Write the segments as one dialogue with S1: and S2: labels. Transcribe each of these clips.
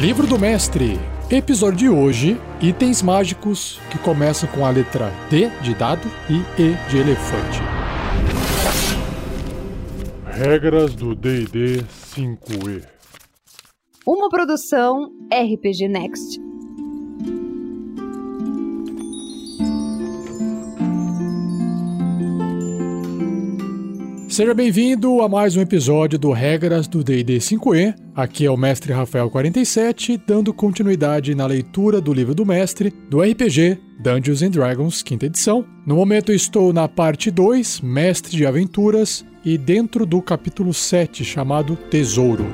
S1: Livro do Mestre. Episódio de hoje: itens mágicos que começam com a letra D de dado e E de elefante.
S2: Regras do DD 5E.
S3: Uma produção RPG Next.
S1: Seja bem-vindo a mais um episódio do Regras do D&D 5e. Aqui é o Mestre Rafael 47, dando continuidade na leitura do livro do mestre do RPG Dungeons and Dragons, quinta edição. No momento estou na parte 2, Mestre de Aventuras, e dentro do capítulo 7, chamado Tesouro.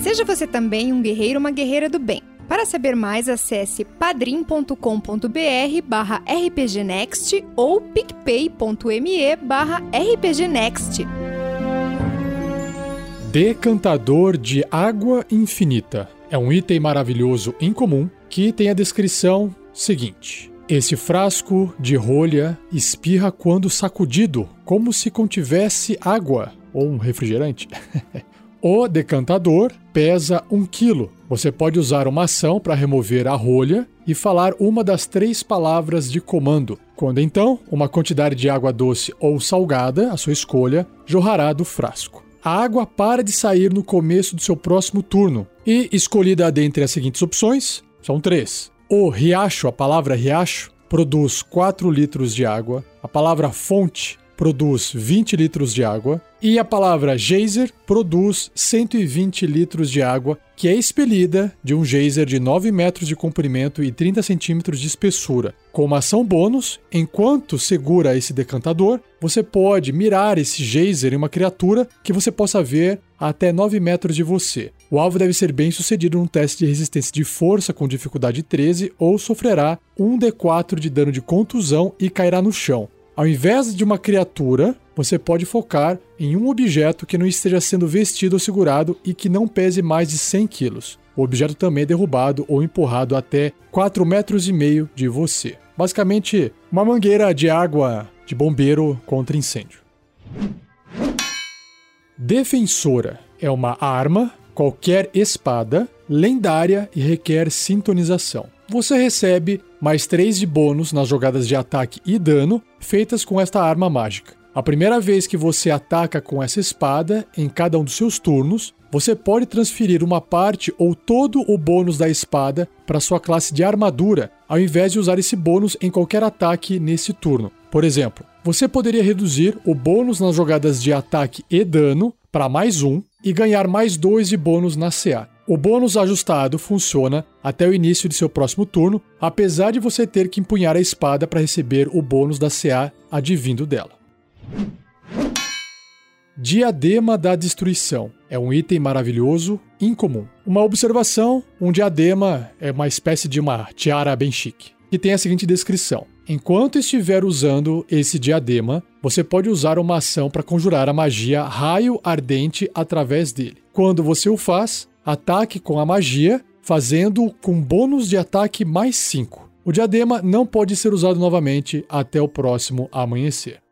S3: Seja você também um guerreiro ou uma guerreira do bem. Para saber mais, acesse padrim.com.br barra rpgnext ou picpay.me barra rpgnext.
S1: Decantador de Água Infinita. É um item maravilhoso incomum que tem a descrição seguinte. Esse frasco de rolha espirra quando sacudido, como se contivesse água ou um refrigerante. o decantador pesa 1 kg. Você pode usar uma ação para remover a rolha e falar uma das três palavras de comando. Quando então, uma quantidade de água doce ou salgada, a sua escolha, jorrará do frasco. A água para de sair no começo do seu próximo turno e, escolhida dentre as seguintes opções, são três. O riacho, a palavra riacho, produz 4 litros de água. A palavra fonte produz 20 litros de água e a palavra geyser produz 120 litros de água que é expelida de um geyser de 9 metros de comprimento e 30 centímetros de espessura. Com uma ação bônus, enquanto segura esse decantador, você pode mirar esse geyser em uma criatura que você possa ver até 9 metros de você. O alvo deve ser bem sucedido num teste de resistência de força com dificuldade 13 ou sofrerá 1d4 de dano de contusão e cairá no chão. Ao invés de uma criatura, você pode focar em um objeto que não esteja sendo vestido ou segurado e que não pese mais de 100 quilos. O objeto também é derrubado ou empurrado até 4 metros e meio de você. Basicamente, uma mangueira de água de bombeiro contra incêndio. Defensora é uma arma, qualquer espada, lendária e requer sintonização você recebe mais 3 de bônus nas jogadas de ataque e dano feitas com esta arma mágica. A primeira vez que você ataca com essa espada, em cada um dos seus turnos, você pode transferir uma parte ou todo o bônus da espada para sua classe de armadura, ao invés de usar esse bônus em qualquer ataque nesse turno. Por exemplo, você poderia reduzir o bônus nas jogadas de ataque e dano para mais um e ganhar mais dois de bônus na CA. O bônus ajustado funciona até o início de seu próximo turno, apesar de você ter que empunhar a espada para receber o bônus da CA advindo dela. Diadema da Destruição é um item maravilhoso, incomum. Uma observação: um diadema é uma espécie de uma tiara bem chique, que tem a seguinte descrição: Enquanto estiver usando esse diadema, você pode usar uma ação para conjurar a magia Raio Ardente através dele. Quando você o faz, ataque com a magia, fazendo com bônus de ataque mais 5. O diadema não pode ser usado novamente até o próximo amanhecer.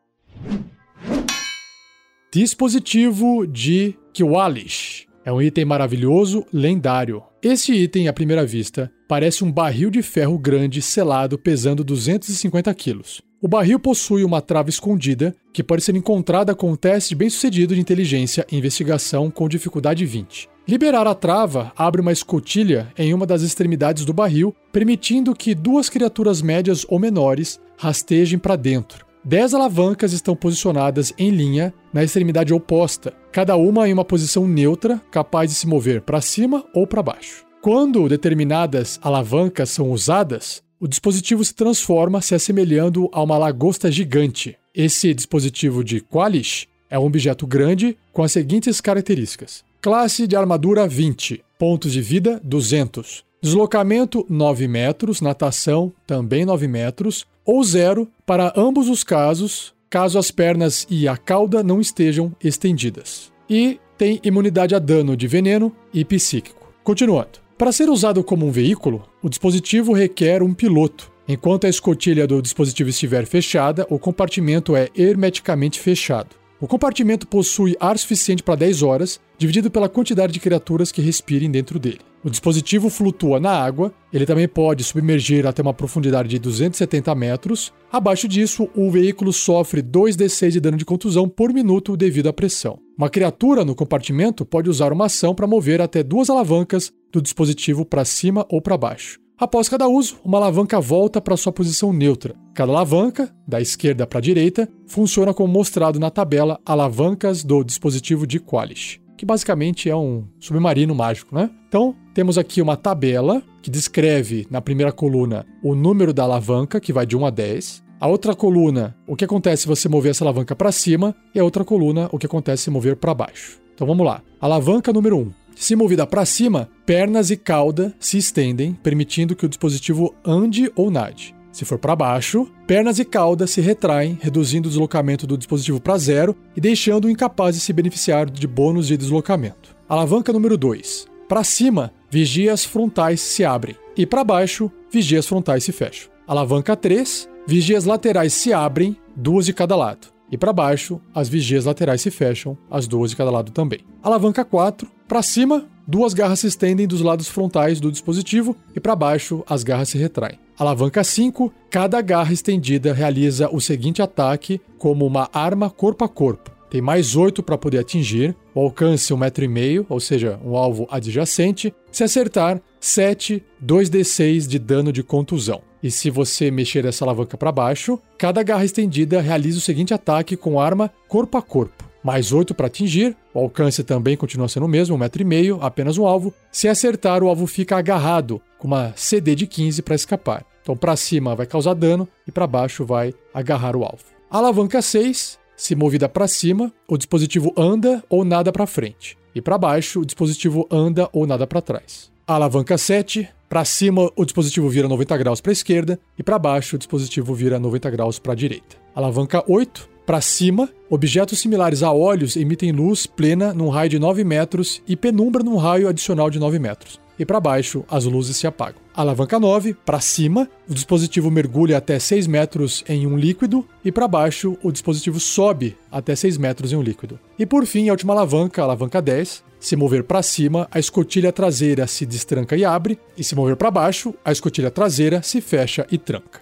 S1: Dispositivo de Kiwalish. É um item maravilhoso, lendário. Esse item, à primeira vista, parece um barril de ferro grande selado pesando 250 quilos. O barril possui uma trava escondida que pode ser encontrada com um teste bem sucedido de inteligência e investigação com dificuldade 20. Liberar a trava abre uma escotilha em uma das extremidades do barril, permitindo que duas criaturas médias ou menores rastejem para dentro. Dez alavancas estão posicionadas em linha na extremidade oposta, cada uma em uma posição neutra, capaz de se mover para cima ou para baixo. Quando determinadas alavancas são usadas, o dispositivo se transforma se assemelhando a uma lagosta gigante. Esse dispositivo de Qualish é um objeto grande com as seguintes características: Classe de armadura 20. Pontos de vida 200. Deslocamento 9 metros, natação também 9 metros, ou zero para ambos os casos, caso as pernas e a cauda não estejam estendidas. E tem imunidade a dano de veneno e psíquico. Continuando. Para ser usado como um veículo, o dispositivo requer um piloto. Enquanto a escotilha do dispositivo estiver fechada, o compartimento é hermeticamente fechado. O compartimento possui ar suficiente para 10 horas, dividido pela quantidade de criaturas que respirem dentro dele. O dispositivo flutua na água, ele também pode submergir até uma profundidade de 270 metros. Abaixo disso, o veículo sofre 2d6 de dano de contusão por minuto devido à pressão. Uma criatura no compartimento pode usar uma ação para mover até duas alavancas do dispositivo para cima ou para baixo. Após cada uso, uma alavanca volta para sua posição neutra. Cada alavanca, da esquerda para a direita, funciona como mostrado na tabela Alavancas do dispositivo de Qualish, que basicamente é um submarino mágico, né? Então, temos aqui uma tabela que descreve na primeira coluna o número da alavanca, que vai de 1 a 10. A outra coluna, o que acontece se você mover essa alavanca para cima, e a outra coluna, o que acontece se mover para baixo. Então vamos lá. Alavanca número 1. Se movida para cima, pernas e cauda se estendem, permitindo que o dispositivo ande ou nade. Se for para baixo, pernas e cauda se retraem, reduzindo o deslocamento do dispositivo para zero e deixando-o incapaz de se beneficiar de bônus de deslocamento. Alavanca número 2. Para cima, vigias frontais se abrem e para baixo, vigias frontais se fecham. Alavanca 3. Vigias laterais se abrem, duas de cada lado. E para baixo, as vigias laterais se fecham, as duas de cada lado também. Alavanca 4. Para cima, duas garras se estendem dos lados frontais do dispositivo e para baixo, as garras se retraem. Alavanca 5. Cada garra estendida realiza o seguinte ataque como uma arma corpo a corpo. Tem mais 8 para poder atingir, o alcance 1,5m, um ou seja, um alvo adjacente. Se acertar, 7, 2d6 de dano de contusão. E se você mexer essa alavanca para baixo, cada garra estendida realiza o seguinte ataque com arma corpo a corpo. Mais 8 para atingir, o alcance também continua sendo o mesmo, 1,5m, apenas um alvo. Se acertar, o alvo fica agarrado, com uma CD de 15 para escapar. Então, para cima vai causar dano e para baixo vai agarrar o alvo. Alavanca 6, se movida para cima, o dispositivo anda ou nada para frente. E para baixo, o dispositivo anda ou nada para trás. Alavanca 7, para cima o dispositivo vira 90 graus para a esquerda e para baixo o dispositivo vira 90 graus para a direita. Alavanca 8, para cima, objetos similares a olhos emitem luz plena num raio de 9 metros e penumbra num raio adicional de 9 metros. E para baixo, as luzes se apagam. Alavanca 9, para cima, o dispositivo mergulha até 6 metros em um líquido e para baixo, o dispositivo sobe até 6 metros em um líquido. E por fim, a última alavanca, a alavanca 10, se mover para cima, a escotilha traseira se destranca e abre, e se mover para baixo, a escotilha traseira se fecha e tranca.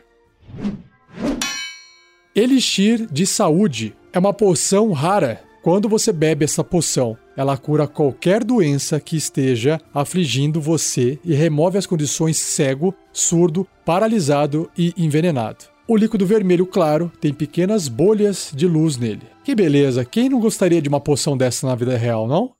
S1: Elixir de Saúde é uma poção rara. Quando você bebe essa poção, ela cura qualquer doença que esteja afligindo você e remove as condições cego, surdo, paralisado e envenenado. O líquido vermelho claro tem pequenas bolhas de luz nele. Que beleza, quem não gostaria de uma poção dessa na vida real, não?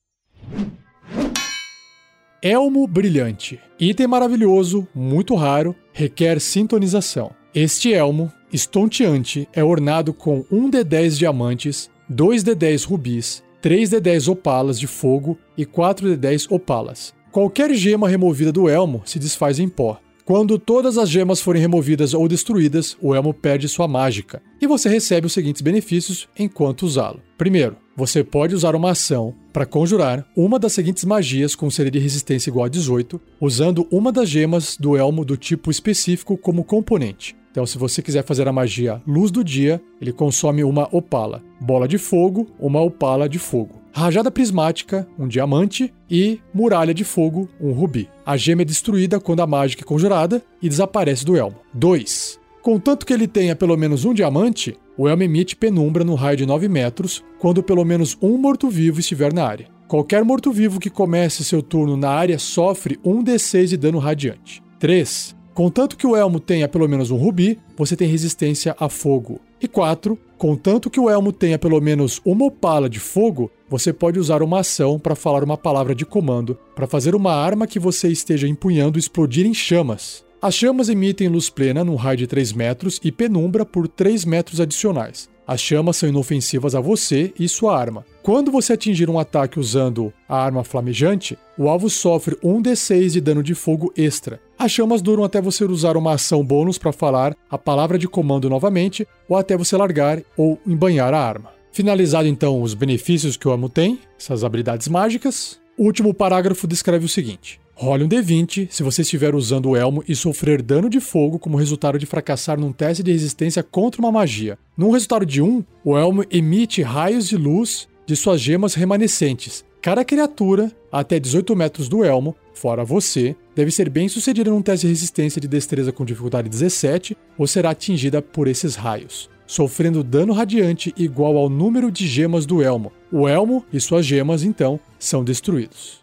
S1: Elmo Brilhante. Item maravilhoso, muito raro, requer sintonização. Este elmo, estonteante, é ornado com 1 de 10 diamantes, 2 de 10 rubis, 3 de 10 opalas de fogo e 4 de 10 opalas. Qualquer gema removida do elmo se desfaz em pó. Quando todas as gemas forem removidas ou destruídas, o elmo perde sua mágica, e você recebe os seguintes benefícios enquanto usá-lo. Primeiro, você pode usar uma ação para conjurar uma das seguintes magias com CD de resistência igual a 18, usando uma das gemas do elmo do tipo específico como componente. Então, se você quiser fazer a magia Luz do Dia, ele consome uma opala. Bola de Fogo, uma opala de fogo. Rajada Prismática, um diamante. E Muralha de Fogo, um rubi. A gema é destruída quando a mágica é conjurada e desaparece do elmo. 2. Contanto que ele tenha pelo menos um diamante, o elmo emite penumbra no raio de 9 metros quando pelo menos um morto-vivo estiver na área. Qualquer morto-vivo que comece seu turno na área sofre 1 d6 de dano radiante. 3. Contanto que o elmo tenha pelo menos um rubi, você tem resistência a fogo. E 4. Contanto que o elmo tenha pelo menos uma opala de fogo, você pode usar uma ação para falar uma palavra de comando para fazer uma arma que você esteja empunhando explodir em chamas. As chamas emitem luz plena num raio de 3 metros e penumbra por 3 metros adicionais. As chamas são inofensivas a você e sua arma. Quando você atingir um ataque usando a arma flamejante, o alvo sofre 1d6 de dano de fogo extra. As chamas duram até você usar uma ação bônus para falar a palavra de comando novamente ou até você largar ou embanhar a arma. Finalizado então os benefícios que o amo tem, essas habilidades mágicas, o último parágrafo descreve o seguinte: Role um D20 se você estiver usando o elmo e sofrer dano de fogo como resultado de fracassar num teste de resistência contra uma magia. Num resultado de 1, o elmo emite raios de luz de suas gemas remanescentes. cada criatura até 18 metros do elmo, fora você, deve ser bem sucedida num teste de resistência de destreza com dificuldade 17 ou será atingida por esses raios, sofrendo dano radiante igual ao número de gemas do elmo. O elmo e suas gemas, então, são destruídos.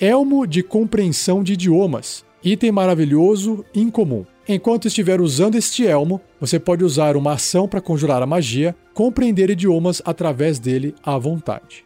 S1: Elmo de compreensão de idiomas. Item maravilhoso, incomum. Enquanto estiver usando este elmo, você pode usar uma ação para conjurar a magia, compreender idiomas através dele à vontade.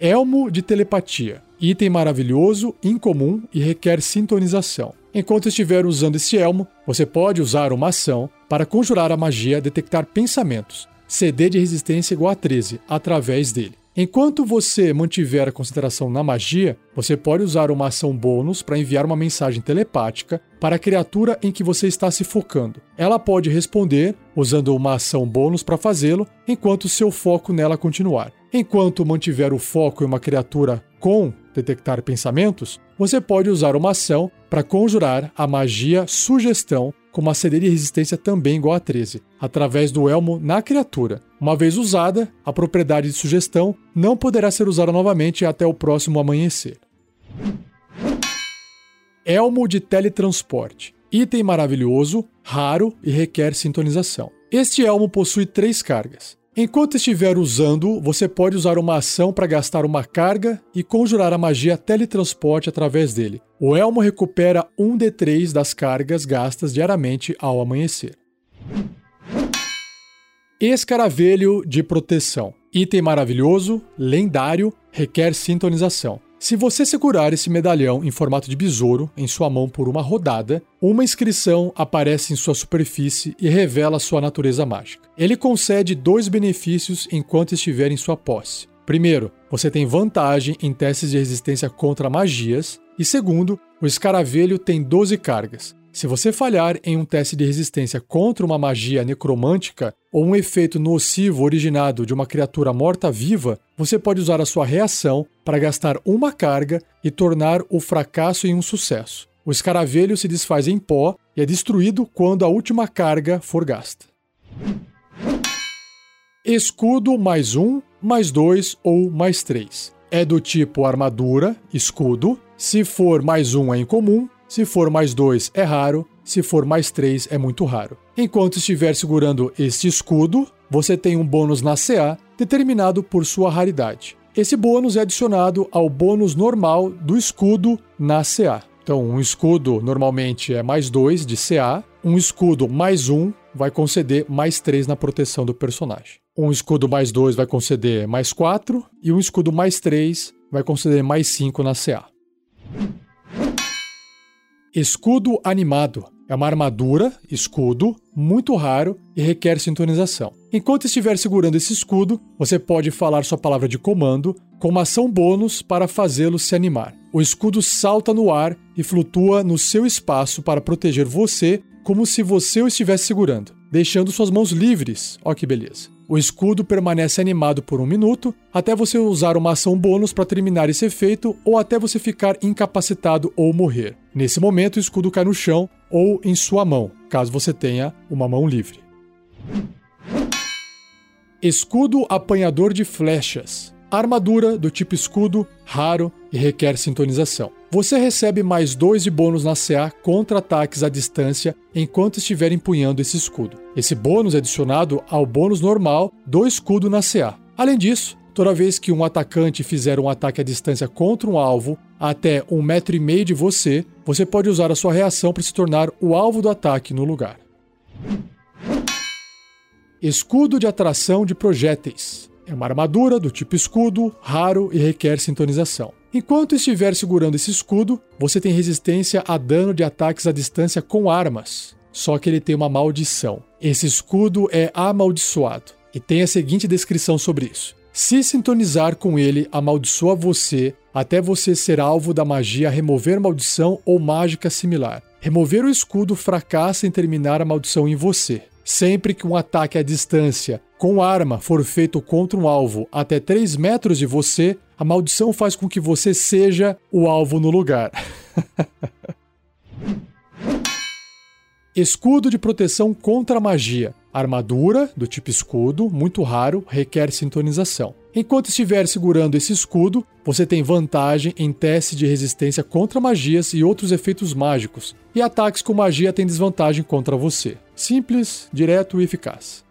S1: Elmo de telepatia. Item maravilhoso, incomum e requer sintonização. Enquanto estiver usando este elmo, você pode usar uma ação para conjurar a magia detectar pensamentos, CD de resistência igual a 13, através dele. Enquanto você mantiver a concentração na magia, você pode usar uma ação bônus para enviar uma mensagem telepática para a criatura em que você está se focando. Ela pode responder usando uma ação bônus para fazê-lo, enquanto seu foco nela continuar. Enquanto mantiver o foco em uma criatura com detectar pensamentos, você pode usar uma ação para conjurar a magia sugestão com uma CD de resistência também igual a 13, através do elmo na criatura. Uma vez usada, a propriedade de sugestão não poderá ser usada novamente até o próximo amanhecer. Elmo de teletransporte. Item maravilhoso, raro e requer sintonização. Este elmo possui três cargas. Enquanto estiver usando, você pode usar uma ação para gastar uma carga e conjurar a magia teletransporte através dele. O elmo recupera um D3 das cargas gastas diariamente ao amanhecer. Escaravelho de proteção. Item maravilhoso, lendário, requer sintonização. Se você segurar esse medalhão em formato de besouro em sua mão por uma rodada, uma inscrição aparece em sua superfície e revela sua natureza mágica. Ele concede dois benefícios enquanto estiver em sua posse. Primeiro, você tem vantagem em testes de resistência contra magias, e segundo, o escaravelho tem 12 cargas. Se você falhar em um teste de resistência contra uma magia necromântica ou um efeito nocivo originado de uma criatura morta-viva, você pode usar a sua reação para gastar uma carga e tornar o fracasso em um sucesso. O escaravelho se desfaz em pó e é destruído quando a última carga for gasta. Escudo mais um, mais dois ou mais três. É do tipo armadura, escudo. Se for mais um é incomum, se for mais 2 é raro, se for mais 3 é muito raro. Enquanto estiver segurando este escudo, você tem um bônus na CA determinado por sua raridade. Esse bônus é adicionado ao bônus normal do escudo na CA. Então, um escudo normalmente é mais 2 de CA, um escudo mais 1 um vai conceder mais 3 na proteção do personagem. Um escudo mais 2 vai conceder mais 4 e um escudo mais 3 vai conceder mais 5 na CA. Escudo animado. É uma armadura, escudo, muito raro e requer sintonização. Enquanto estiver segurando esse escudo, você pode falar sua palavra de comando com uma ação bônus para fazê-lo se animar. O escudo salta no ar e flutua no seu espaço para proteger você, como se você o estivesse segurando, deixando suas mãos livres. Ó que beleza. O escudo permanece animado por um minuto, até você usar uma ação bônus para terminar esse efeito ou até você ficar incapacitado ou morrer. Nesse momento, o escudo cai no chão ou em sua mão, caso você tenha uma mão livre. Escudo apanhador de flechas. Armadura do tipo escudo, raro e requer sintonização. Você recebe mais dois de bônus na CA contra ataques à distância enquanto estiver empunhando esse escudo. Esse bônus é adicionado ao bônus normal do escudo na CA. Além disso, toda vez que um atacante fizer um ataque à distância contra um alvo até um metro e meio de você, você pode usar a sua reação para se tornar o alvo do ataque no lugar. Escudo de atração de projéteis. É uma armadura do tipo escudo, raro e requer sintonização. Enquanto estiver segurando esse escudo, você tem resistência a dano de ataques à distância com armas. Só que ele tem uma maldição. Esse escudo é amaldiçoado e tem a seguinte descrição sobre isso: se sintonizar com ele, amaldiçoa você até você ser alvo da magia remover maldição ou mágica similar. Remover o escudo fracassa em terminar a maldição em você. Sempre que um ataque à distância com arma for feito contra um alvo até 3 metros de você, a maldição faz com que você seja o alvo no lugar. Escudo de proteção contra magia. Armadura, do tipo escudo, muito raro, requer sintonização. Enquanto estiver segurando esse escudo, você tem vantagem em teste de resistência contra magias e outros efeitos mágicos, e ataques com magia têm desvantagem contra você. Simples, direto e eficaz.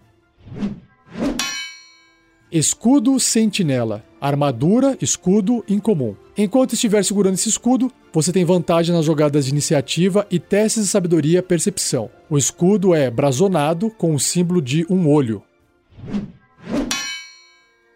S1: Escudo Sentinela. Armadura, escudo incomum. Enquanto estiver segurando esse escudo, você tem vantagem nas jogadas de iniciativa e testes de sabedoria percepção. O escudo é brasonado com o símbolo de um olho.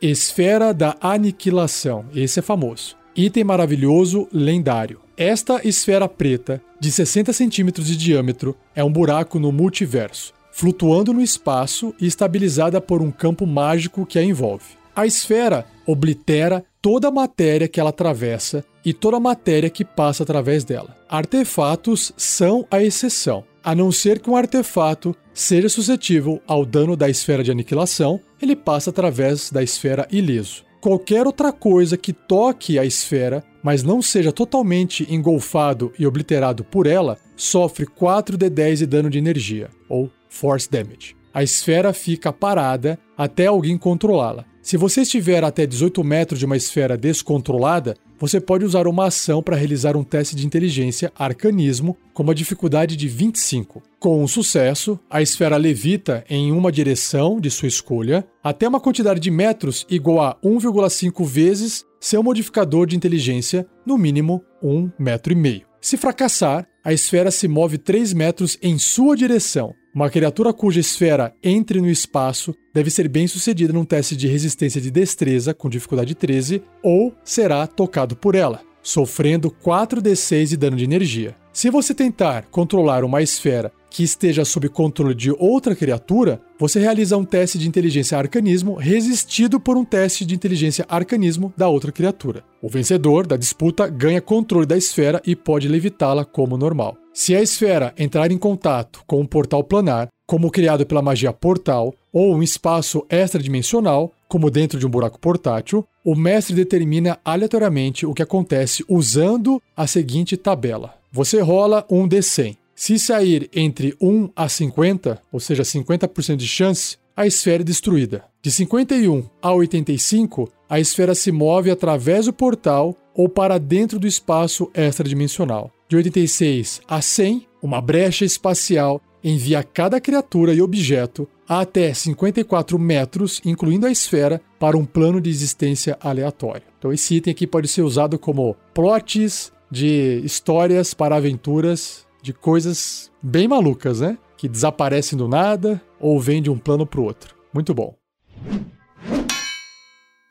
S1: Esfera da Aniquilação. Esse é famoso. Item maravilhoso, lendário. Esta esfera preta, de 60 centímetros de diâmetro, é um buraco no multiverso flutuando no espaço e estabilizada por um campo mágico que a envolve. A esfera oblitera toda a matéria que ela atravessa e toda a matéria que passa através dela. Artefatos são a exceção. A não ser que um artefato seja suscetível ao dano da esfera de aniquilação, ele passa através da esfera ileso. Qualquer outra coisa que toque a esfera, mas não seja totalmente engolfado e obliterado por ela, sofre 4d10 de dano de energia, ou Force Damage. A esfera fica parada até alguém controlá-la. Se você estiver até 18 metros de uma esfera descontrolada, você pode usar uma ação para realizar um teste de inteligência arcanismo com uma dificuldade de 25. Com um sucesso, a esfera levita em uma direção de sua escolha até uma quantidade de metros igual a 1,5 vezes seu modificador de inteligência, no mínimo 1,5 metro. Se fracassar, a esfera se move 3 metros em sua direção, uma criatura cuja esfera entre no espaço deve ser bem sucedida num teste de resistência de destreza com dificuldade 13 ou será tocado por ela, sofrendo 4d6 de dano de energia. Se você tentar controlar uma esfera que esteja sob controle de outra criatura, você realiza um teste de inteligência arcanismo resistido por um teste de inteligência arcanismo da outra criatura. O vencedor da disputa ganha controle da esfera e pode levitá-la como normal. Se a esfera entrar em contato com um portal planar, como criado pela magia portal, ou um espaço extradimensional, como dentro de um buraco portátil, o mestre determina aleatoriamente o que acontece usando a seguinte tabela. Você rola um D100. Se sair entre 1 a 50, ou seja, 50% de chance, a esfera é destruída. De 51 a 85, a esfera se move através do portal ou para dentro do espaço extradimensional. De 86 a 100, uma brecha espacial envia cada criatura e objeto a até 54 metros, incluindo a esfera, para um plano de existência aleatório. Então, esse item aqui pode ser usado como plots de histórias para aventuras de coisas bem malucas, né? Que desaparecem do nada ou vêm de um plano para o outro. Muito bom.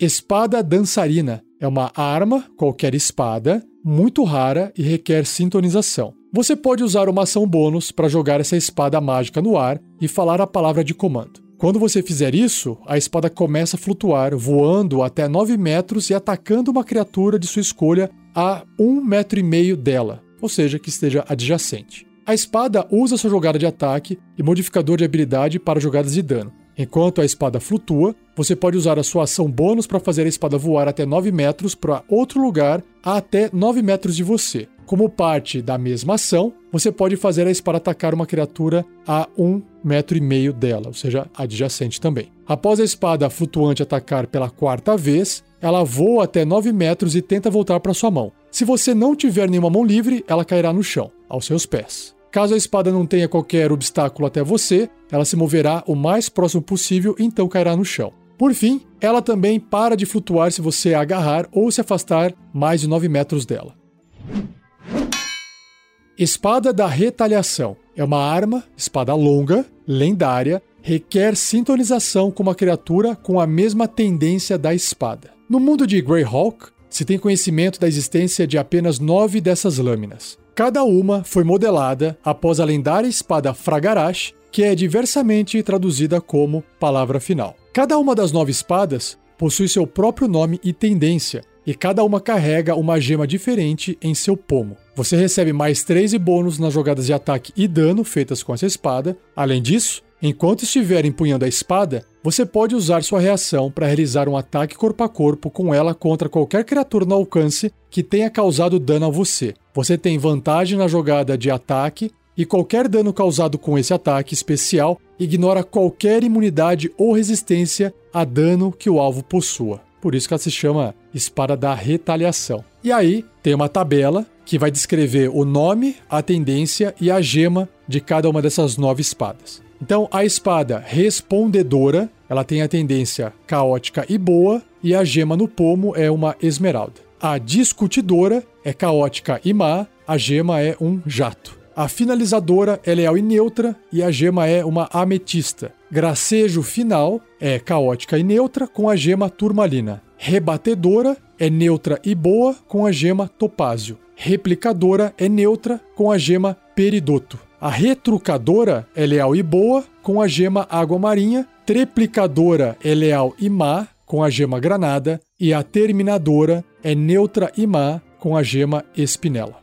S1: Espada dançarina é uma arma, qualquer espada, muito rara e requer sintonização. Você pode usar uma ação bônus para jogar essa espada mágica no ar e falar a palavra de comando. Quando você fizer isso, a espada começa a flutuar, voando até 9 metros e atacando uma criatura de sua escolha a 1,5 metro e meio dela, ou seja, que esteja adjacente. A espada usa sua jogada de ataque e modificador de habilidade para jogadas de dano. Enquanto a espada flutua, você pode usar a sua ação bônus para fazer a espada voar até 9 metros para outro lugar a até 9 metros de você. Como parte da mesma ação, você pode fazer a espada atacar uma criatura a um metro e meio dela, ou seja, adjacente também. Após a espada flutuante atacar pela quarta vez, ela voa até 9 metros e tenta voltar para sua mão. Se você não tiver nenhuma mão livre, ela cairá no chão, aos seus pés. Caso a espada não tenha qualquer obstáculo até você, ela se moverá o mais próximo possível e então cairá no chão. Por fim, ela também para de flutuar se você a agarrar ou se afastar mais de 9 metros dela. Espada da Retaliação é uma arma, espada longa, lendária, requer sintonização com uma criatura com a mesma tendência da espada. No mundo de Greyhawk, se tem conhecimento da existência de apenas nove dessas lâminas. Cada uma foi modelada após a lendária espada Fragarash, que é diversamente traduzida como palavra final. Cada uma das nove espadas possui seu próprio nome e tendência, e cada uma carrega uma gema diferente em seu pomo. Você recebe mais 13 bônus nas jogadas de ataque e dano feitas com essa espada. Além disso, enquanto estiver empunhando a espada, você pode usar sua reação para realizar um ataque corpo a corpo com ela contra qualquer criatura no alcance que tenha causado dano a você. Você tem vantagem na jogada de ataque e qualquer dano causado com esse ataque especial ignora qualquer imunidade ou resistência a dano que o alvo possua. Por isso que ela se chama Espada da Retaliação. E aí tem uma tabela que vai descrever o nome, a tendência e a gema de cada uma dessas nove espadas. Então, a espada respondedora, ela tem a tendência caótica e boa, e a gema no pomo é uma esmeralda. A discutidora é caótica e má, a gema é um jato. A finalizadora é leal e neutra e a gema é uma ametista. Gracejo final é caótica e neutra com a gema turmalina. Rebatedora é neutra e boa com a gema topázio. Replicadora é neutra com a gema peridoto. A retrucadora é leal e boa com a gema água marinha. Treplicadora é leal e má com a gema granada. E a terminadora é neutra e má com a gema espinela.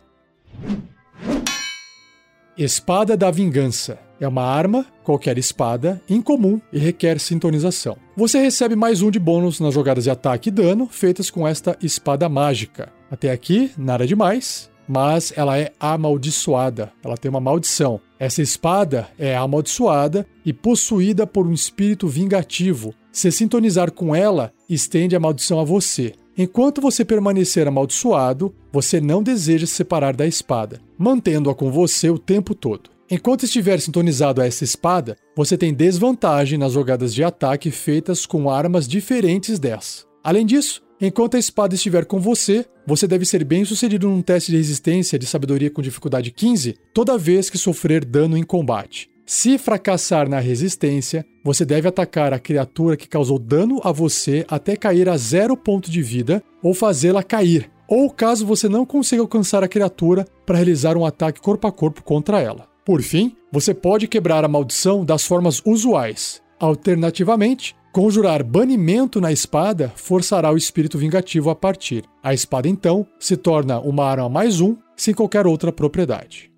S1: Espada da Vingança. É uma arma, qualquer espada, incomum e requer sintonização. Você recebe mais um de bônus nas jogadas de ataque e dano feitas com esta espada mágica. Até aqui, nada demais, mas ela é amaldiçoada. Ela tem uma maldição. Essa espada é amaldiçoada e possuída por um espírito vingativo. Se sintonizar com ela, estende a maldição a você. Enquanto você permanecer amaldiçoado, você não deseja se separar da espada, mantendo-a com você o tempo todo. Enquanto estiver sintonizado a essa espada, você tem desvantagem nas jogadas de ataque feitas com armas diferentes dessa. Além disso, enquanto a espada estiver com você, você deve ser bem sucedido num teste de resistência de sabedoria com dificuldade 15 toda vez que sofrer dano em combate. Se fracassar na resistência, você deve atacar a criatura que causou dano a você até cair a zero ponto de vida ou fazê-la cair, ou caso você não consiga alcançar a criatura para realizar um ataque corpo a corpo contra ela. Por fim, você pode quebrar a maldição das formas usuais. Alternativamente, conjurar banimento na espada forçará o espírito vingativo a partir. A espada então se torna uma arma mais um, sem qualquer outra propriedade.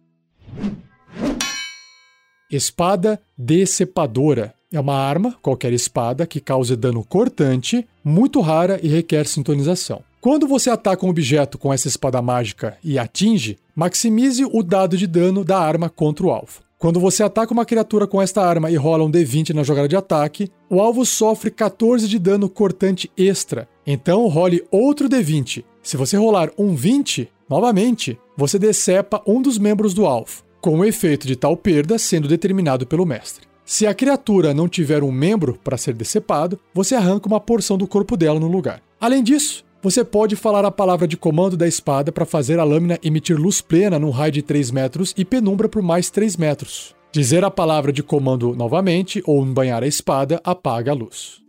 S1: Espada decepadora. É uma arma, qualquer espada, que cause dano cortante, muito rara e requer sintonização. Quando você ataca um objeto com essa espada mágica e atinge, maximize o dado de dano da arma contra o alvo. Quando você ataca uma criatura com esta arma e rola um D20 na jogada de ataque, o alvo sofre 14 de dano cortante extra. Então role outro D20. Se você rolar um 20, novamente, você decepa um dos membros do alvo com o efeito de tal perda sendo determinado pelo mestre. Se a criatura não tiver um membro para ser decepado, você arranca uma porção do corpo dela no lugar. Além disso, você pode falar a palavra de comando da espada para fazer a lâmina emitir luz plena num raio de 3 metros e penumbra por mais 3 metros. Dizer a palavra de comando novamente ou embanhar a espada apaga a luz.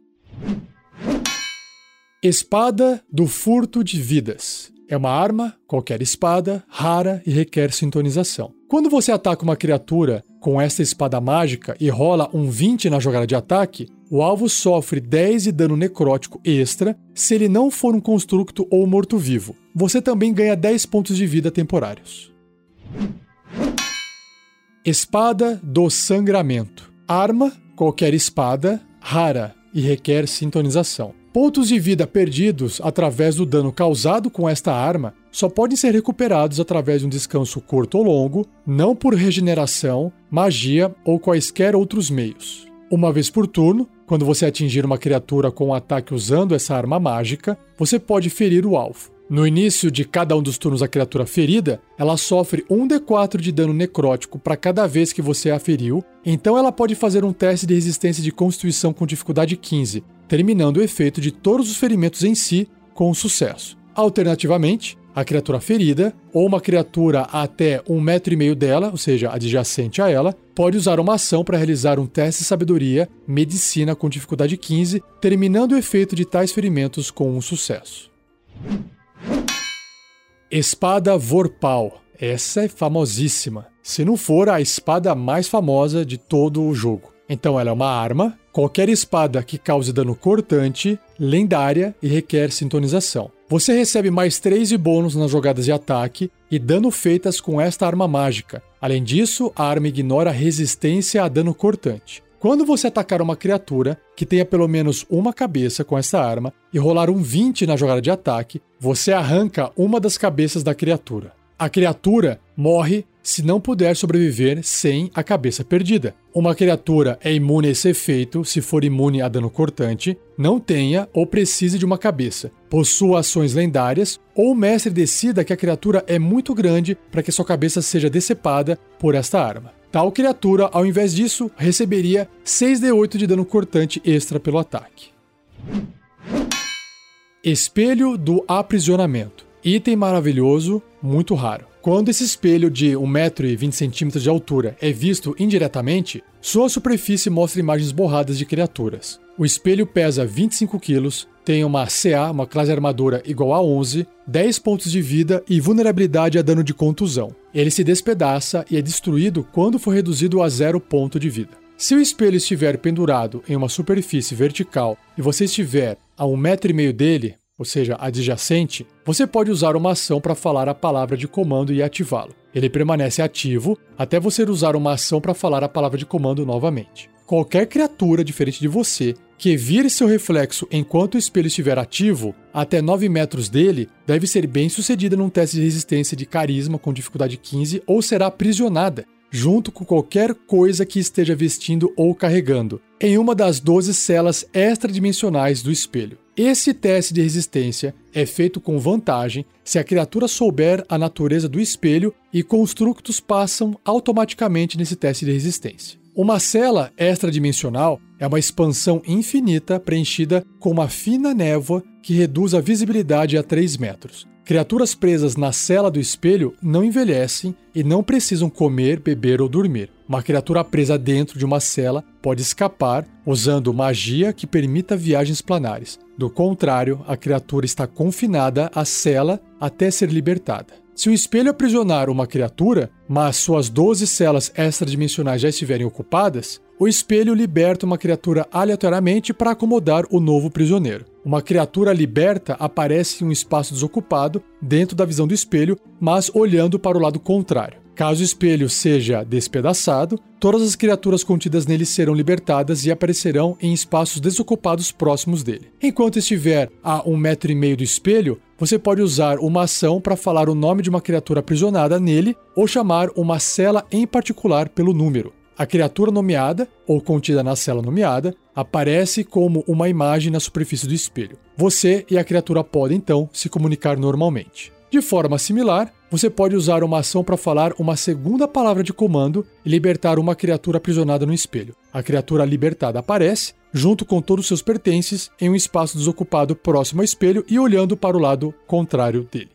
S1: Espada do furto de vidas. É uma arma, qualquer espada, rara e requer sintonização. Quando você ataca uma criatura com essa espada mágica e rola um 20 na jogada de ataque, o alvo sofre 10 de dano necrótico extra se ele não for um construto ou morto-vivo. Você também ganha 10 pontos de vida temporários. Espada do Sangramento. Arma, qualquer espada, rara e requer sintonização. Pontos de vida perdidos através do dano causado com esta arma só podem ser recuperados através de um descanso curto ou longo, não por regeneração, magia ou quaisquer outros meios. Uma vez por turno, quando você atingir uma criatura com um ataque usando essa arma mágica, você pode ferir o alvo. No início de cada um dos turnos da criatura ferida, ela sofre 1d4 de dano necrótico para cada vez que você a feriu, então ela pode fazer um teste de resistência de constituição com dificuldade 15, terminando o efeito de todos os ferimentos em si com sucesso. Alternativamente, a criatura ferida, ou uma criatura até um metro e meio dela, ou seja, adjacente a ela, pode usar uma ação para realizar um teste de sabedoria, medicina com dificuldade 15, terminando o efeito de tais ferimentos com um sucesso. Espada Vorpal. Essa é famosíssima. Se não for a espada mais famosa de todo o jogo. Então ela é uma arma, qualquer espada que cause dano cortante, lendária e requer sintonização. Você recebe mais 3 de bônus nas jogadas de ataque e dano feitas com esta arma mágica. Além disso, a arma ignora resistência a dano cortante. Quando você atacar uma criatura que tenha pelo menos uma cabeça com essa arma e rolar um 20 na jogada de ataque, você arranca uma das cabeças da criatura. A criatura morre se não puder sobreviver sem a cabeça perdida. Uma criatura é imune a esse efeito se for imune a dano cortante, não tenha ou precise de uma cabeça, possua ações lendárias ou o mestre decida que a criatura é muito grande para que sua cabeça seja decepada por esta arma. Tal criatura, ao invés disso, receberia 6d8 de dano cortante extra pelo ataque. Espelho do aprisionamento. Item maravilhoso, muito raro. Quando esse espelho de 1,20m de altura é visto indiretamente, sua superfície mostra imagens borradas de criaturas. O espelho pesa 25 kg, tem uma CA, uma classe armadura igual a 11, 10 pontos de vida e vulnerabilidade a dano de contusão. Ele se despedaça e é destruído quando for reduzido a zero ponto de vida. Se o espelho estiver pendurado em uma superfície vertical e você estiver a um metro e meio dele, ou seja, adjacente, você pode usar uma ação para falar a palavra de comando e ativá-lo. Ele permanece ativo até você usar uma ação para falar a palavra de comando novamente. Qualquer criatura diferente de você que vire seu reflexo enquanto o espelho estiver ativo, até 9 metros dele, deve ser bem sucedida num teste de resistência de carisma com dificuldade 15 ou será aprisionada, junto com qualquer coisa que esteja vestindo ou carregando, em uma das 12 celas extradimensionais do espelho. Esse teste de resistência é feito com vantagem se a criatura souber a natureza do espelho e constructos passam automaticamente nesse teste de resistência. Uma cela extradimensional é uma expansão infinita preenchida com uma fina névoa que reduz a visibilidade a 3 metros. Criaturas presas na cela do espelho não envelhecem e não precisam comer, beber ou dormir. Uma criatura presa dentro de uma cela pode escapar usando magia que permita viagens planares. Do contrário, a criatura está confinada à cela até ser libertada. Se o espelho aprisionar uma criatura, mas suas 12 celas extradimensionais já estiverem ocupadas, o espelho liberta uma criatura aleatoriamente para acomodar o novo prisioneiro. Uma criatura liberta aparece em um espaço desocupado dentro da visão do espelho, mas olhando para o lado contrário. Caso o espelho seja despedaçado, todas as criaturas contidas nele serão libertadas e aparecerão em espaços desocupados próximos dele. Enquanto estiver a um metro e meio do espelho, você pode usar uma ação para falar o nome de uma criatura aprisionada nele ou chamar uma cela em particular pelo número. A criatura nomeada, ou contida na cela nomeada, aparece como uma imagem na superfície do espelho. Você e a criatura podem então se comunicar normalmente. De forma similar, você pode usar uma ação para falar uma segunda palavra de comando e libertar uma criatura aprisionada no espelho. A criatura libertada aparece, junto com todos os seus pertences, em um espaço desocupado próximo ao espelho e olhando para o lado contrário dele.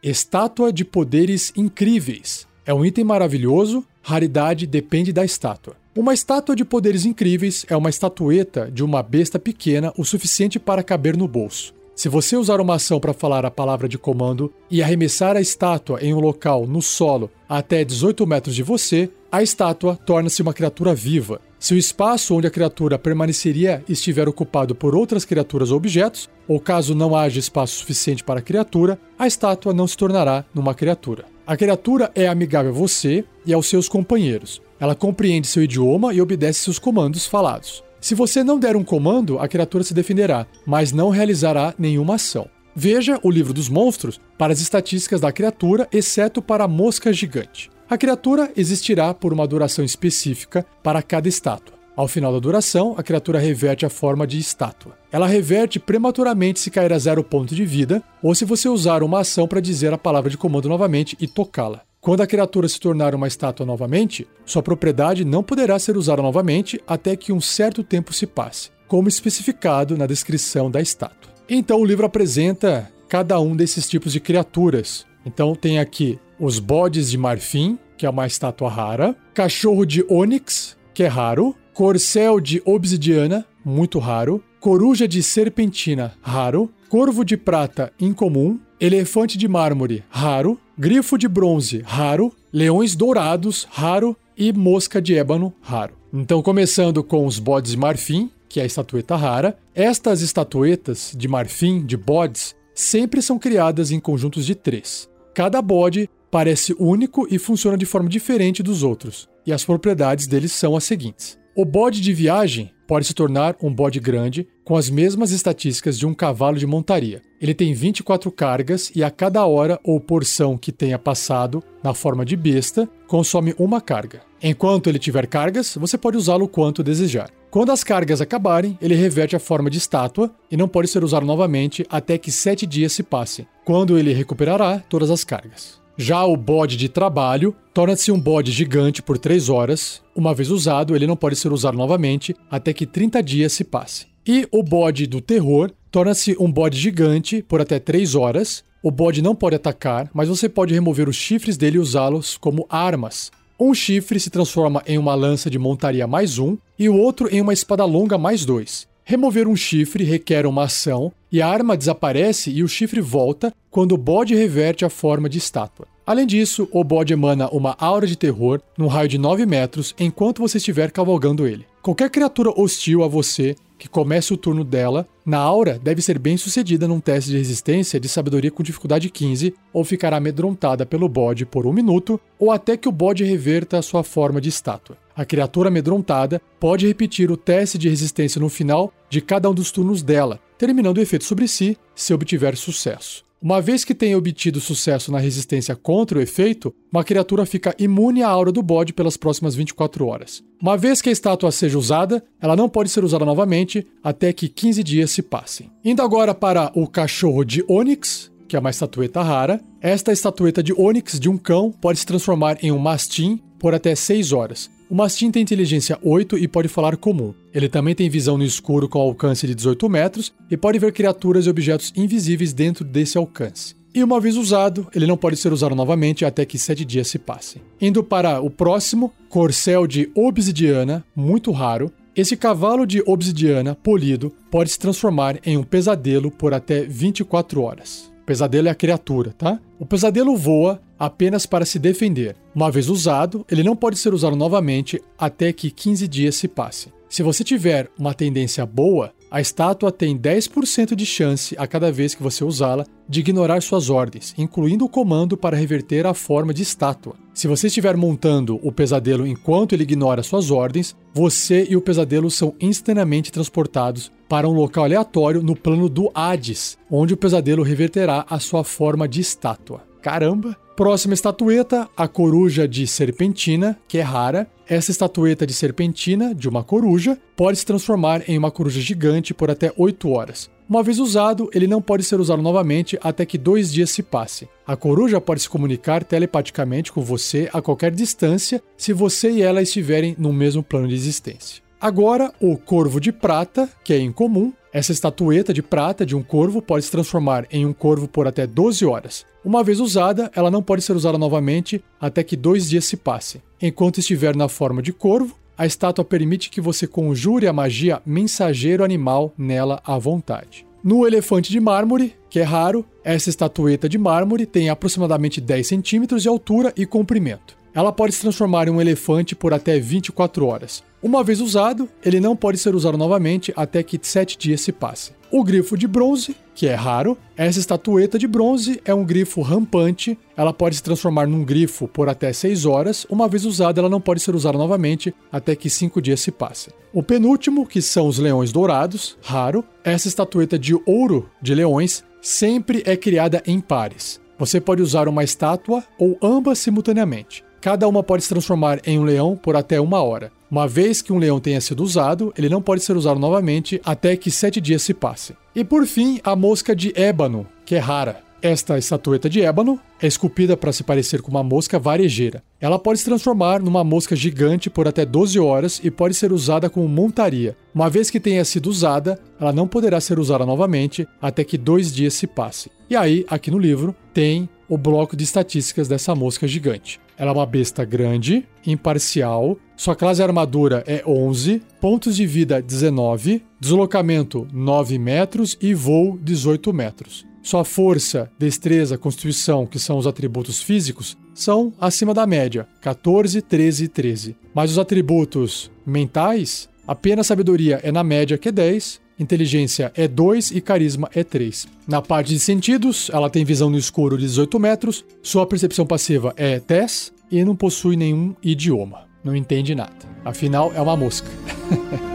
S1: Estátua de poderes incríveis. É um item maravilhoso, raridade depende da estátua. Uma estátua de poderes incríveis é uma estatueta de uma besta pequena o suficiente para caber no bolso. Se você usar uma ação para falar a palavra de comando e arremessar a estátua em um local no solo até 18 metros de você, a estátua torna-se uma criatura viva. Se o espaço onde a criatura permaneceria estiver ocupado por outras criaturas ou objetos, ou caso não haja espaço suficiente para a criatura, a estátua não se tornará numa criatura. A criatura é amigável a você e aos seus companheiros. Ela compreende seu idioma e obedece seus comandos falados. Se você não der um comando, a criatura se defenderá, mas não realizará nenhuma ação. Veja o livro dos monstros para as estatísticas da criatura, exceto para a mosca gigante. A criatura existirá por uma duração específica para cada estátua. Ao final da duração, a criatura reverte a forma de estátua. Ela reverte prematuramente se cair a zero ponto de vida, ou se você usar uma ação para dizer a palavra de comando novamente e tocá-la. Quando a criatura se tornar uma estátua novamente, sua propriedade não poderá ser usada novamente até que um certo tempo se passe, como especificado na descrição da estátua. Então o livro apresenta cada um desses tipos de criaturas. Então tem aqui os bodes de marfim, que é uma estátua rara, cachorro de ônix, que é raro, corcel de obsidiana, muito raro, coruja de serpentina, raro, corvo de prata, incomum, elefante de mármore, raro, grifo de bronze, raro, leões dourados, raro. E mosca de ébano, raro. Então, começando com os bodes de marfim, que é a estatueta rara, estas estatuetas de marfim, de bodes, sempre são criadas em conjuntos de três. Cada bode parece único e funciona de forma diferente dos outros, e as propriedades deles são as seguintes. O bode de viagem pode se tornar um bode grande com as mesmas estatísticas de um cavalo de montaria. Ele tem 24 cargas e a cada hora ou porção que tenha passado na forma de besta, consome uma carga. Enquanto ele tiver cargas, você pode usá-lo quanto desejar. Quando as cargas acabarem, ele reverte a forma de estátua e não pode ser usado novamente até que sete dias se passem, quando ele recuperará todas as cargas. Já o bode de trabalho torna-se um bode gigante por 3 horas. Uma vez usado, ele não pode ser usado novamente até que 30 dias se passem. E o bode do terror torna-se um bode gigante por até 3 horas. O bode não pode atacar, mas você pode remover os chifres dele e usá-los como armas. Um chifre se transforma em uma lança de montaria mais um e o outro em uma espada longa mais dois. Remover um chifre requer uma ação e a arma desaparece e o chifre volta quando o bode reverte a forma de estátua. Além disso, o bode emana uma aura de terror num raio de 9 metros enquanto você estiver cavalgando ele. Qualquer criatura hostil a você que comece o turno dela, na aura deve ser bem sucedida num teste de resistência de sabedoria com dificuldade 15, ou ficará amedrontada pelo bode por um minuto, ou até que o bode reverta a sua forma de estátua. A criatura amedrontada pode repetir o teste de resistência no final de cada um dos turnos dela, terminando o efeito sobre si se obtiver sucesso. Uma vez que tenha obtido sucesso na resistência contra o efeito, uma criatura fica imune à aura do bode pelas próximas 24 horas. Uma vez que a estátua seja usada, ela não pode ser usada novamente até que 15 dias se passem. Indo agora para o cachorro de Onyx, que é uma estatueta rara. Esta estatueta de Onyx de um cão pode se transformar em um mastim por até 6 horas. O mastim tem inteligência 8 e pode falar comum. Ele também tem visão no escuro com alcance de 18 metros e pode ver criaturas e objetos invisíveis dentro desse alcance. E uma vez usado, ele não pode ser usado novamente até que 7 dias se passem. Indo para o próximo, corcel de obsidiana, muito raro. Esse cavalo de obsidiana polido pode se transformar em um pesadelo por até 24 horas. Pesadelo é a criatura, tá? O pesadelo voa apenas para se defender. Uma vez usado, ele não pode ser usado novamente até que 15 dias se passem. Se você tiver uma tendência boa, a estátua tem 10% de chance a cada vez que você usá-la de ignorar suas ordens, incluindo o comando para reverter a forma de estátua. Se você estiver montando o pesadelo enquanto ele ignora suas ordens, você e o pesadelo são instantaneamente transportados para um local aleatório no plano do Hades, onde o pesadelo reverterá a sua forma de estátua. Caramba! Próxima estatueta, a coruja de serpentina, que é rara. Essa estatueta de serpentina, de uma coruja, pode se transformar em uma coruja gigante por até 8 horas. Uma vez usado, ele não pode ser usado novamente até que dois dias se passem. A coruja pode se comunicar telepaticamente com você a qualquer distância se você e ela estiverem no mesmo plano de existência. Agora, o corvo de prata, que é incomum, essa estatueta de prata de um corvo pode se transformar em um corvo por até 12 horas. Uma vez usada, ela não pode ser usada novamente até que dois dias se passem. Enquanto estiver na forma de corvo, a estátua permite que você conjure a magia mensageiro animal nela à vontade. No elefante de mármore, que é raro, essa estatueta de mármore tem aproximadamente 10 centímetros de altura e comprimento. Ela pode se transformar em um elefante por até 24 horas. Uma vez usado, ele não pode ser usado novamente até que 7 dias se passem. O grifo de bronze, que é raro, essa estatueta de bronze é um grifo rampante. Ela pode se transformar num grifo por até 6 horas. Uma vez usada, ela não pode ser usada novamente até que 5 dias se passem. O penúltimo, que são os leões dourados, raro, essa estatueta de ouro de leões sempre é criada em pares. Você pode usar uma estátua ou ambas simultaneamente. Cada uma pode se transformar em um leão por até uma hora. Uma vez que um leão tenha sido usado, ele não pode ser usado novamente até que sete dias se passem. E por fim, a mosca de ébano, que é rara. Esta estatueta de ébano é esculpida para se parecer com uma mosca varejeira. Ela pode se transformar numa mosca gigante por até 12 horas e pode ser usada como montaria. Uma vez que tenha sido usada, ela não poderá ser usada novamente até que dois dias se passem. E aí, aqui no livro, tem o bloco de estatísticas dessa mosca gigante. Ela é uma besta grande, imparcial, sua classe armadura é 11, pontos de vida 19, deslocamento 9 metros e voo 18 metros. Sua força, destreza, constituição, que são os atributos físicos, são acima da média, 14, 13 e 13. Mas os atributos mentais, apenas sabedoria é na média, que é 10, inteligência é 2 e carisma é 3. Na parte de sentidos, ela tem visão no escuro de 18 metros, sua percepção passiva é 10 e não possui nenhum idioma. Não entende nada. Afinal, é uma mosca.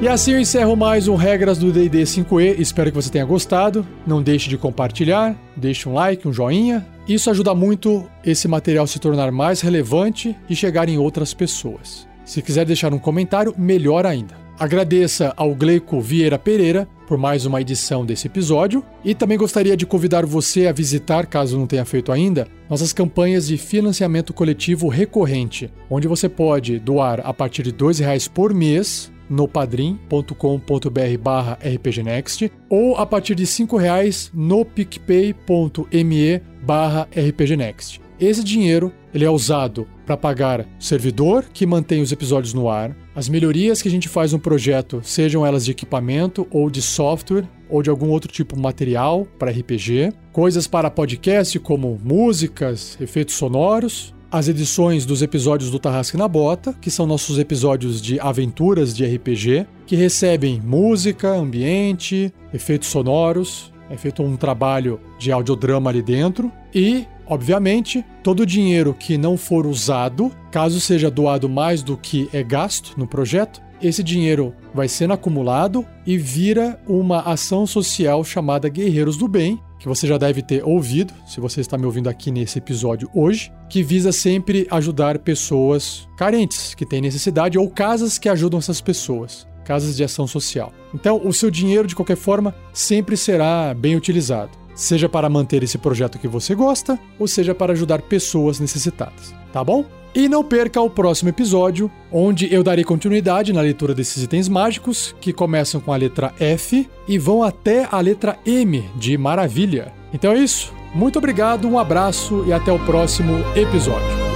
S1: E assim eu encerro mais um Regras do D&D 5e. Espero que você tenha gostado. Não deixe de compartilhar, deixe um like, um joinha. Isso ajuda muito esse material se tornar mais relevante e chegar em outras pessoas. Se quiser deixar um comentário, melhor ainda. Agradeça ao Gleico Vieira Pereira por mais uma edição desse episódio e também gostaria de convidar você a visitar, caso não tenha feito ainda, nossas campanhas de financiamento coletivo recorrente, onde você pode doar a partir de R$ reais por mês no padrim.com.br barra rpgnext ou a partir de R$ reais no picpay.me barra rpgnext. Esse dinheiro ele é usado para pagar servidor que mantém os episódios no ar, as melhorias que a gente faz no projeto, sejam elas de equipamento ou de software ou de algum outro tipo de material para RPG, coisas para podcast como músicas, efeitos sonoros, as edições dos episódios do Tarrasque na Bota, que são nossos episódios de aventuras de RPG, que recebem música, ambiente, efeitos sonoros, é feito um trabalho de audiodrama ali dentro e Obviamente, todo o dinheiro que não for usado, caso seja doado mais do que é gasto no projeto, esse dinheiro vai sendo acumulado e vira uma ação social chamada Guerreiros do Bem, que você já deve ter ouvido, se você está me ouvindo aqui nesse episódio hoje, que visa sempre ajudar pessoas carentes que têm necessidade ou casas que ajudam essas pessoas, casas de ação social. Então, o seu dinheiro, de qualquer forma, sempre será bem utilizado seja para manter esse projeto que você gosta, ou seja para ajudar pessoas necessitadas, tá bom? E não perca o próximo episódio, onde eu darei continuidade na leitura desses itens mágicos, que começam com a letra F e vão até a letra M de Maravilha. Então é isso, muito obrigado, um abraço e até o próximo episódio.